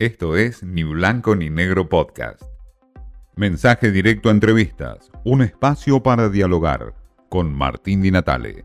Esto es Ni Blanco ni Negro Podcast. Mensaje directo a entrevistas, un espacio para dialogar con Martín Di Natale.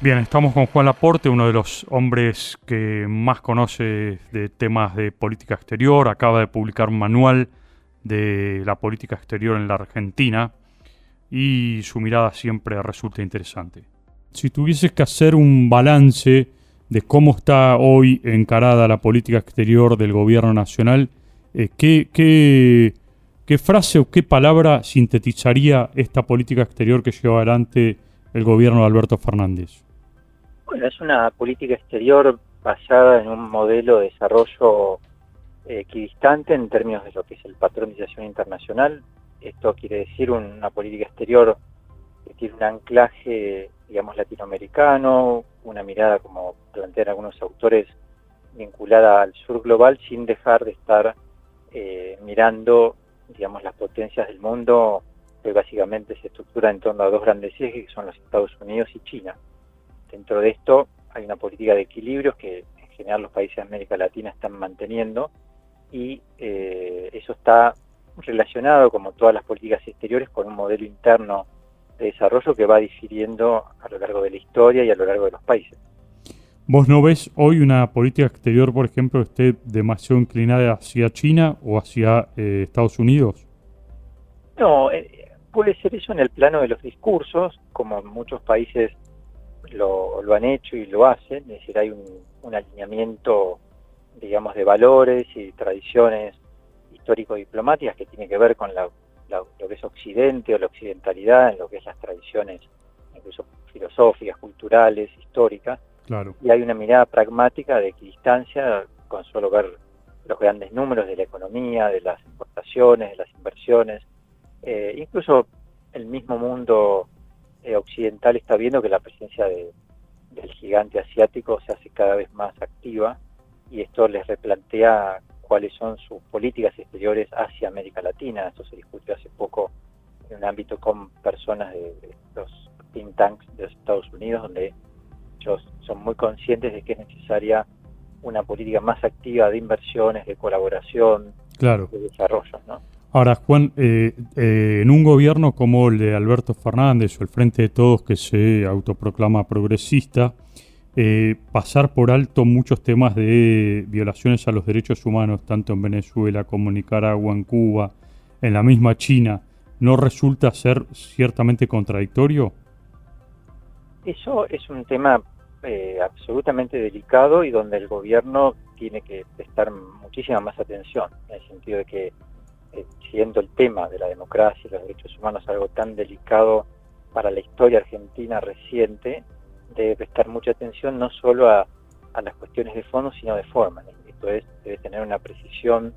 Bien, estamos con Juan Laporte, uno de los hombres que más conoce de temas de política exterior. Acaba de publicar un manual de la política exterior en la Argentina y su mirada siempre resulta interesante. Si tuvieses que hacer un balance de cómo está hoy encarada la política exterior del gobierno nacional, eh, ¿qué, qué, frase o qué palabra sintetizaría esta política exterior que lleva adelante el gobierno de Alberto Fernández? Bueno, es una política exterior basada en un modelo de desarrollo equidistante en términos de lo que es el patrón internacional. Esto quiere decir una política exterior que tiene un anclaje, digamos, latinoamericano, una mirada, como plantean algunos autores, vinculada al sur global, sin dejar de estar eh, mirando, digamos, las potencias del mundo, que básicamente se estructura en torno a dos grandes ejes, que son los Estados Unidos y China. Dentro de esto hay una política de equilibrios que en general los países de América Latina están manteniendo, y eh, eso está relacionado, como todas las políticas exteriores, con un modelo interno de desarrollo que va difiriendo a lo largo de la historia y a lo largo de los países. ¿Vos no ves hoy una política exterior, por ejemplo, que esté demasiado inclinada hacia China o hacia eh, Estados Unidos? No, eh, puede ser eso en el plano de los discursos, como muchos países lo, lo han hecho y lo hacen, es decir, hay un, un alineamiento digamos, de valores y tradiciones histórico-diplomáticas que tiene que ver con lo que es Occidente o la occidentalidad, en lo que es las tradiciones incluso filosóficas, culturales, históricas. Claro. Y hay una mirada pragmática de equidistancia con solo ver los grandes números de la economía, de las exportaciones, de las inversiones. Eh, incluso el mismo mundo eh, occidental está viendo que la presencia del gigante asiático se hace cada vez más activa y esto les replantea cuáles son sus políticas exteriores hacia América Latina. Esto se discutió hace poco en un ámbito con personas de, los think tanks de los Estados Unidos, donde ellos son muy conscientes de que es necesaria una política más activa de inversiones, de colaboración, claro. de desarrollo. ¿no? Ahora, Juan, eh, eh, en un gobierno como el de Alberto Fernández o el Frente de Todos que se autoproclama progresista, eh, pasar por alto muchos temas de violaciones a los derechos humanos, tanto en Venezuela como en Nicaragua, en Cuba, en la misma China, ¿no resulta ser ciertamente contradictorio? Eso es un tema eh, absolutamente delicado y donde el gobierno tiene que prestar muchísima más atención, en el sentido de que, eh, siendo el tema de la democracia y los derechos humanos algo tan delicado para la historia argentina reciente, debe prestar mucha atención no solo a, las cuestiones de fondo, sino de forma. Esto es, debe tener una precisión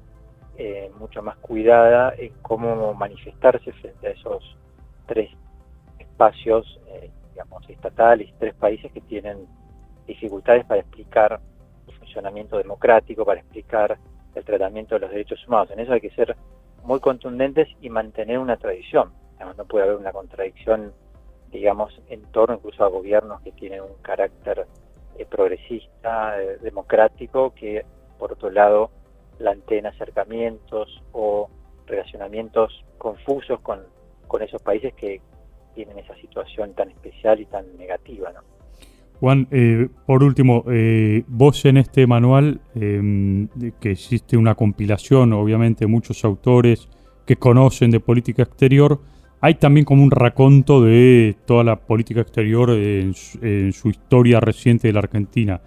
eh, mucho más cuidada en cómo manifestarse frente a esos tres espacios, eh, digamos, estatales, tres países que tienen dificultades para explicar el funcionamiento democrático, para explicar el tratamiento de los derechos humanos. En eso hay que ser muy contundentes y mantener una tradición. no puede haber una contradicción digamos, en torno incluso a gobiernos que tienen un carácter eh, progresista, eh, democrático, que por otro lado planteen acercamientos o relacionamientos confusos con, con esos países que tienen esa situación tan especial y tan negativa. Juan, eh, por último, vos en este manual, em, que existe una compilación, obviamente muchos autores que conocen de política exterior, hay también como un raconto de toda la política exterior en su, historia reciente de la Argentina.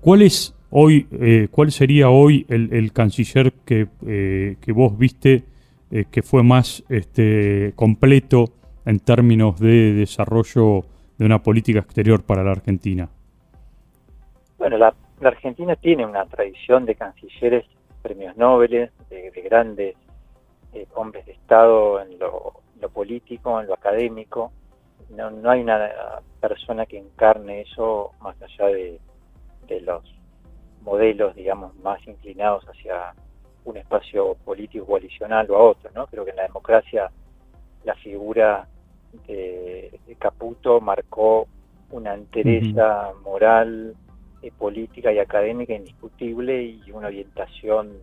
¿Cuál es hoy, eh, cuál sería hoy el, canciller que, eh, que, vos viste eh, que fue más este, completo en términos de desarrollo de una política exterior para la Argentina? Bueno, la, Argentina tiene una tradición de cancilleres, premios Nobel, de, de grandes hombres de Estado en lo político, en lo académico. No, no hay una persona que encarne eso más allá de, los modelos, digamos, más inclinados hacia un espacio político coalicional o a otro, ¿no? Creo que en la democracia la figura de, Caputo marcó una entereza moral eh, política y académica indiscutible y una orientación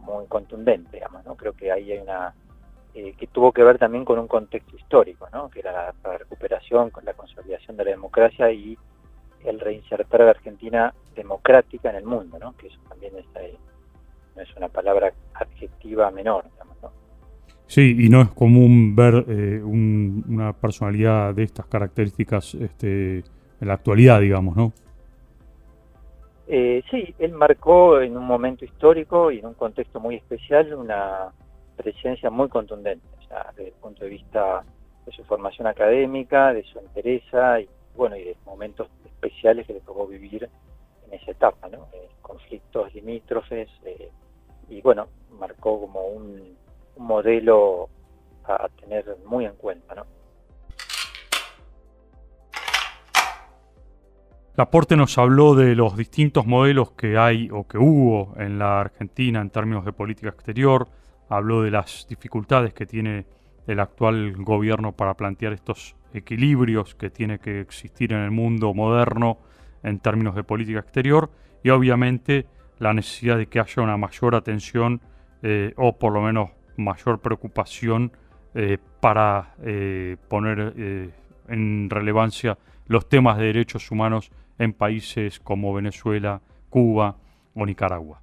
muy contundente, digamos, ¿no? Creo que ahí hay una eh, que tuvo que ver también con un contexto histórico, ¿no? Que era la, recuperación, con la consolidación de la democracia y el reinsertar a la Argentina democrática en el mundo, ¿no? Que eso también es, no es una palabra adjetiva menor, digamos, ¿no? Sí, y no es común ver eh, una personalidad de estas características este, en la actualidad, digamos, ¿no? Eh, sí, él marcó en un momento histórico y en un contexto muy especial una presencia muy contundente, desde el punto de vista de su formación académica, de su entereza y bueno y de momentos especiales que le tocó vivir en esa etapa, ¿no? Eh, conflictos limítrofes eh, y bueno marcó como un, modelo a, a tener muy en cuenta, ¿no? Laporte nos habló de los distintos modelos que hay o que hubo en la Argentina en términos de política exterior, habló de las dificultades que tiene el actual gobierno para plantear estos equilibrios que tiene que existir en el mundo moderno en términos de política exterior y obviamente la necesidad de que haya una mayor atención eh, o por lo menos mayor preocupación eh, para eh, poner en relevancia los temas de derechos humanos en países como Venezuela, Cuba o Nicaragua.